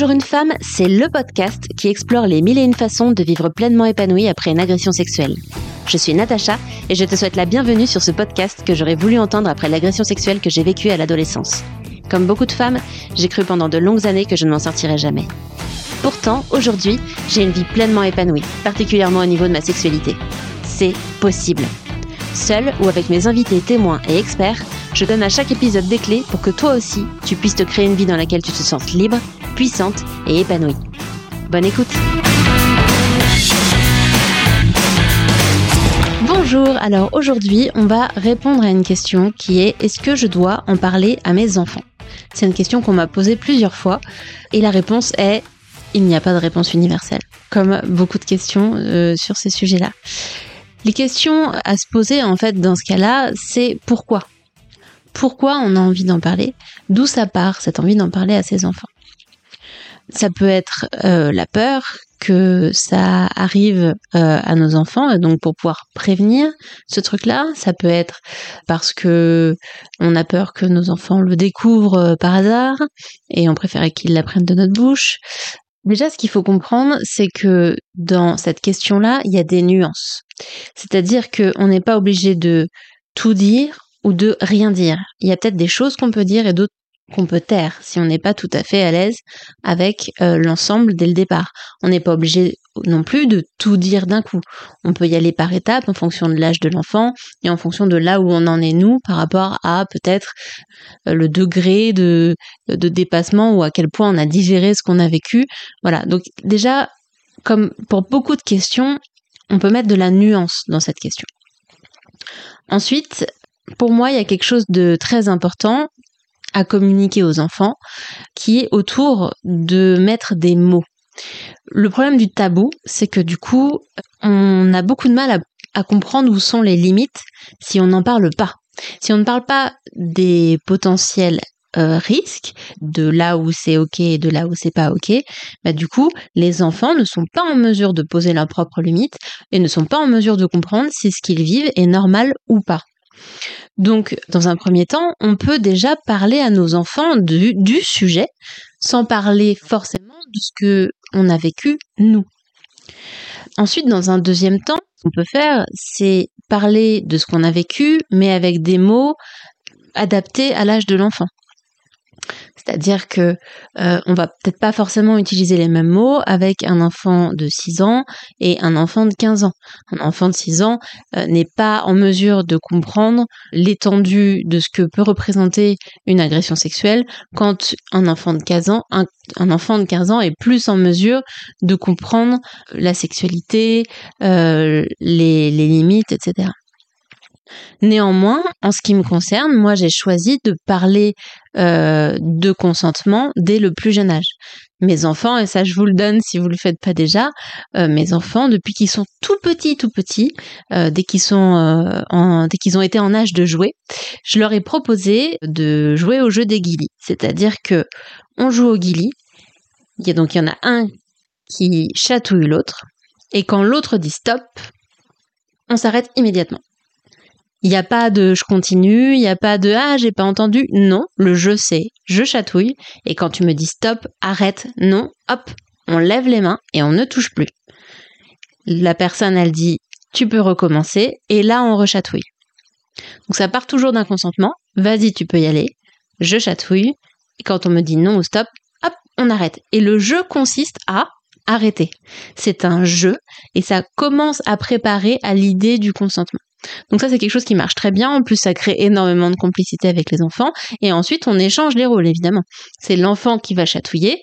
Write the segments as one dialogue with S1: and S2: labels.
S1: Toujours une femme, c'est le podcast qui explore les mille et une façons de vivre pleinement épanouie après une agression sexuelle. Je suis Natacha et je te souhaite la bienvenue sur ce podcast que j'aurais voulu entendre après l'agression sexuelle que j'ai vécue à l'adolescence. Comme beaucoup de femmes, j'ai cru pendant de longues années que je ne m'en sortirais jamais. Pourtant, aujourd'hui, j'ai une vie pleinement épanouie, particulièrement au niveau de ma sexualité. C'est possible. Seule ou avec mes invités témoins et experts, je donne à chaque épisode des clés pour que toi aussi, tu puisses te créer une vie dans laquelle tu te sens libre, puissante et épanouie. Bonne écoute. Bonjour, alors aujourd'hui on va répondre à une question qui est est-ce que je dois en parler à mes enfants? C'est une question qu'on m'a posée plusieurs fois et la réponse est il n'y a pas de réponse universelle, comme beaucoup de questions euh, sur ces sujets-là. Les questions à se poser en fait dans ce cas-là, c'est pourquoi? Pourquoi on a envie d'en parler? D'où ça part cette envie d'en parler à ses enfants? Ça peut être euh, la peur que ça arrive euh, à nos enfants, donc pour pouvoir prévenir ce truc-là, ça peut être parce que on a peur que nos enfants le découvrent par hasard et on préférait qu'ils l'apprennent de notre bouche. Déjà, ce qu'il faut comprendre, c'est que dans cette question-là, il y a des nuances. C'est-à-dire qu'on n'est pas obligé de tout dire ou de rien dire. Il y a peut-être des choses qu'on peut dire et d'autres qu'on peut taire si on n'est pas tout à fait à l'aise avec euh, l'ensemble dès le départ. On n'est pas obligé non plus de tout dire d'un coup. On peut y aller par étapes en fonction de l'âge de l'enfant et en fonction de là où on en est nous par rapport à peut-être euh, le degré de, de dépassement ou à quel point on a digéré ce qu'on a vécu. Voilà. Donc déjà, comme pour beaucoup de questions, on peut mettre de la nuance dans cette question. Ensuite, pour moi, il y a quelque chose de très important à communiquer aux enfants, qui est autour de mettre des mots. Le problème du tabou, c'est que du coup, on a beaucoup de mal à, comprendre où sont les limites si on n'en parle pas. Si on ne parle pas des potentiels euh, risques, de là où c'est ok et de là où c'est pas ok, bah du coup, les enfants ne sont pas en mesure de poser leurs propres limites et ne sont pas en mesure de comprendre si ce qu'ils vivent est normal ou pas. Donc, dans un premier temps, on peut déjà parler à nos enfants du, sujet sans parler forcément de ce que on a vécu nous. Ensuite, dans un deuxième temps, ce qu'on peut faire, c'est parler de ce qu'on a vécu, mais avec des mots adaptés à l'âge de l'enfant. C'est-à-dire que euh, on va peut-être pas forcément utiliser les mêmes mots avec un enfant de 6 ans et un enfant de 15 ans. Un enfant de 6 ans euh, n'est pas en mesure de comprendre l'étendue de ce que peut représenter une agression sexuelle quand un enfant de 15 ans, un, enfant de 15 ans est plus en mesure de comprendre la sexualité, euh, les, les limites, etc. Néanmoins, en ce qui me concerne, moi j'ai choisi de parler euh, de consentement dès le plus jeune âge. Mes enfants, et ça je vous le donne si vous le faites pas déjà, euh, mes enfants depuis qu'ils sont tout petits, tout petits, euh, dès qu'ils ont été en âge de jouer, je leur ai proposé de jouer au jeu des guilis. C'est-à-dire que on joue au guili, il y a donc il y en a un qui chatouille l'autre, et quand l'autre dit stop, on s'arrête immédiatement. Il n'y a pas de je continue, il n'y a pas de ah j'ai pas entendu. Non, le je sais, je chatouille. Et quand tu me dis stop, arrête, non, hop, on lève les mains et on ne touche plus. La personne elle dit tu peux recommencer et là on rechatouille. Donc ça part toujours d'un consentement. Vas-y, tu peux y aller. Je chatouille. Et quand on me dit non ou stop, hop, on arrête. Et le jeu consiste à arrêter. C'est un jeu et ça commence à préparer à l'idée du consentement. Donc ça, c'est quelque chose qui marche très bien. En plus, ça crée énormément de complicité avec les enfants. Et ensuite, on échange les rôles, évidemment. C'est l'enfant qui va chatouiller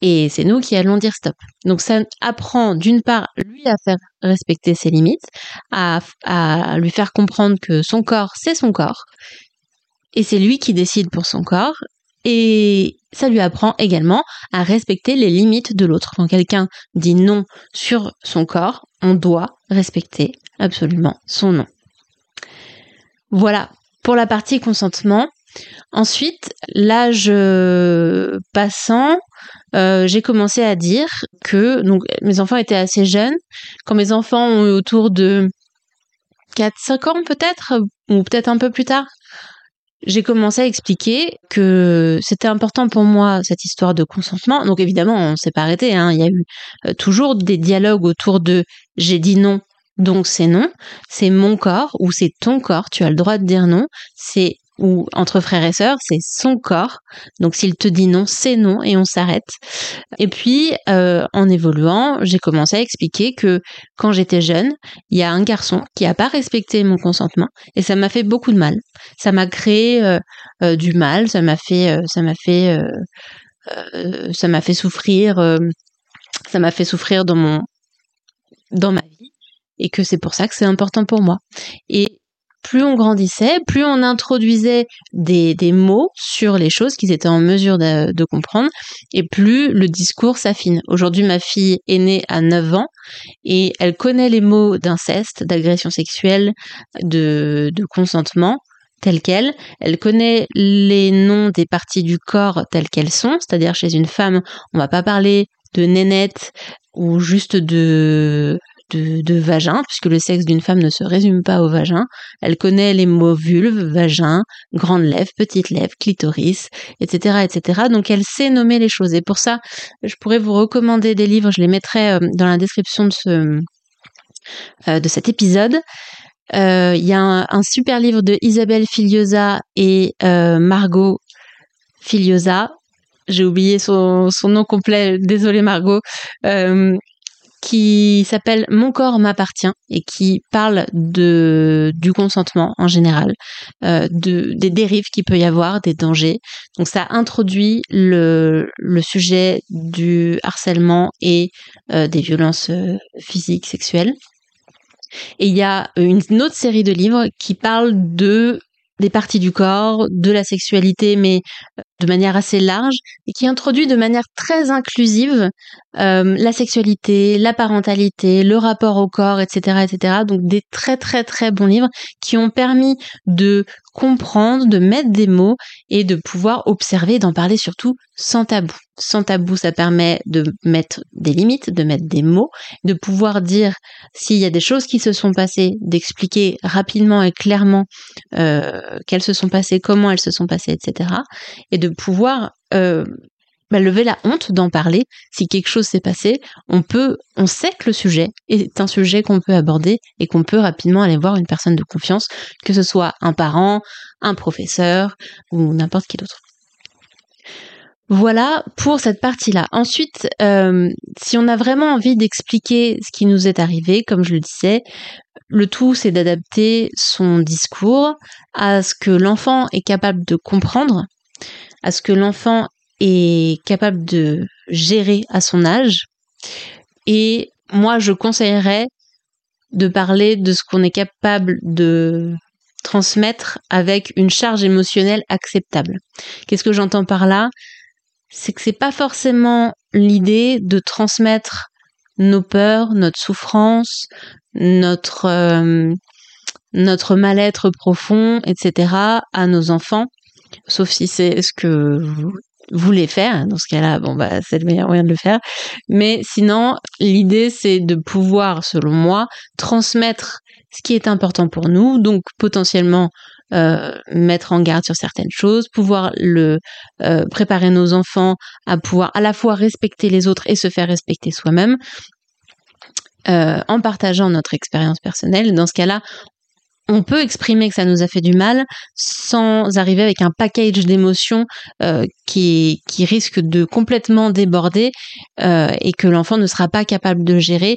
S1: et c'est nous qui allons dire stop. Donc ça apprend d'une part lui à faire respecter ses limites, à, lui faire comprendre que son corps, c'est son corps. Et c'est lui qui décide pour son corps. Et ça lui apprend également à respecter les limites de l'autre. Quand quelqu'un dit non sur son corps, on doit respecter absolument son nom. Voilà pour la partie consentement. Ensuite, l'âge euh, passant, euh, j'ai commencé à dire que mes enfants étaient assez jeunes. Quand mes enfants ont eu autour de 4-5 ans peut-être, ou peut-être un peu plus tard, j'ai commencé à expliquer que c'était important pour moi cette histoire de consentement. Donc évidemment, on s'est pas arrêté. Hein. Il y a eu euh, toujours des dialogues autour de j'ai dit non, donc c'est non. C'est mon corps ou c'est ton corps. Tu as le droit de dire non. C'est ou entre frères et sœurs, c'est son corps. Donc s'il te dit non, c'est non et on s'arrête. Et puis euh, en évoluant, j'ai commencé à expliquer que quand j'étais jeune, il y a un garçon qui a pas respecté mon consentement et ça m'a fait beaucoup de mal. Ça m'a créé euh, euh, du mal, ça m'a fait, ça m'a fait, ça m'a fait souffrir, ça m'a fait souffrir dans mon dans ma vie et que c'est pour ça que c'est important pour moi. Et plus on grandissait, plus on introduisait des, mots sur les choses qu'ils étaient en mesure de, comprendre, et plus le discours s'affine. Aujourd'hui, ma fille est née à 9 ans, et elle connaît les mots d'inceste, d'agression sexuelle, de, de consentement, tels quels. Elle connaît les noms des parties du corps telles qu'elles sont, c'est-à-dire chez une femme, on va pas parler de nénette ou juste de de, vagin, puisque le sexe d'une femme ne se résume pas au vagin. Elle connaît les mots vulve, vagin, grande lèvre, petite lèvre, clitoris, etc., etc. Donc elle sait nommer les choses. Et pour ça, je pourrais vous recommander des livres. Je les mettrai euh, dans la description de ce euh, de cet épisode. Euh, il y a un, super livre de Isabelle Filiosa et Margot Filiosa. J'ai oublié son, son, nom complet, désolé Margot, qui s'appelle Mon corps m'appartient et qui parle de du consentement en général, euh, de des dérives qu'il peut y avoir, des dangers. Donc ça introduit le le sujet du harcèlement et euh, des violences euh, physiques sexuelles. Et il y a une autre série de livres qui parle de des parties du corps, de la sexualité, mais euh, de manière assez large, et qui introduit de manière très inclusive euh, la sexualité, la parentalité, le rapport au corps, etc., etc. Donc des très très très bons livres qui ont permis de comprendre, de mettre des mots et de pouvoir observer, d'en parler surtout sans tabou. Sans tabou, ça permet de mettre des limites, de mettre des mots, de pouvoir dire s'il y a des choses qui se sont passées, d'expliquer rapidement et clairement euh, qu'elles se sont passées, comment elles se sont passées, etc. Et de pouvoir euh, bah, lever la honte d'en parler. Si quelque chose s'est passé, on peut, on sait que le sujet est un sujet qu'on peut aborder et qu'on peut rapidement aller voir une personne de confiance, que ce soit un parent, un professeur ou n'importe qui d'autre. Voilà pour cette partie-là. Ensuite, euh, si on a vraiment envie d'expliquer ce qui nous est arrivé, comme je le disais, le tout c'est d'adapter son discours à ce que l'enfant est capable de comprendre, à ce que l'enfant est capable de gérer à son âge. Et moi, je conseillerais de parler de ce qu'on est capable de transmettre avec une charge émotionnelle acceptable. Qu'est-ce que j'entends par là? C'est que c'est pas forcément l'idée de transmettre nos peurs, notre souffrance, notre euh, notre mal-être profond, etc. à nos enfants, sauf si c'est ce que voulez faire. Dans ce cas-là, bon bah c'est le meilleur moyen de le faire. Mais sinon, l'idée c'est de pouvoir, selon moi, transmettre ce qui est important pour nous, donc potentiellement euh, mettre en garde sur certaines choses, pouvoir le euh, préparer nos enfants à pouvoir à la fois respecter les autres et se faire respecter soi-même. Euh, en partageant notre expérience personnelle. Dans ce cas-là, on peut exprimer que ça nous a fait du mal sans arriver avec un package d'émotions euh, qui, qui risque de complètement déborder euh, et que l'enfant ne sera pas capable de gérer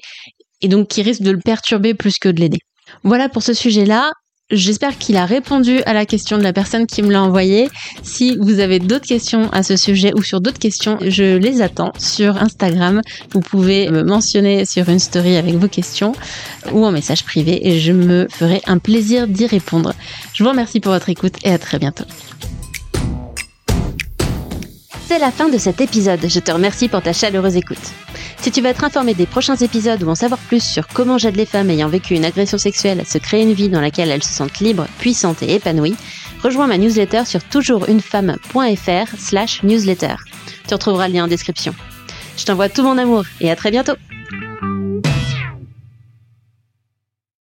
S1: et donc qui risque de le perturber plus que de l'aider. Voilà pour ce sujet-là. J'espère qu'il a répondu à la question de la personne qui me l'a envoyé. Si vous avez d'autres questions à ce sujet ou sur d'autres questions, je les attends sur Instagram. Vous pouvez me mentionner sur une story avec vos questions ou en message privé et je me ferai un plaisir d'y répondre. Je vous remercie pour votre écoute et à très bientôt.
S2: C'est la fin de cet épisode. Je te remercie pour ta chaleureuse écoute. Si tu veux être informé des prochains épisodes ou en savoir plus sur comment j'aide les femmes ayant vécu une agression sexuelle à se créer une vie dans laquelle elles se sentent libres, puissantes et épanouies, rejoins ma newsletter sur toujoursunefemme.fr slash newsletter. Tu retrouveras le lien en description. Je t'envoie tout mon amour et à très bientôt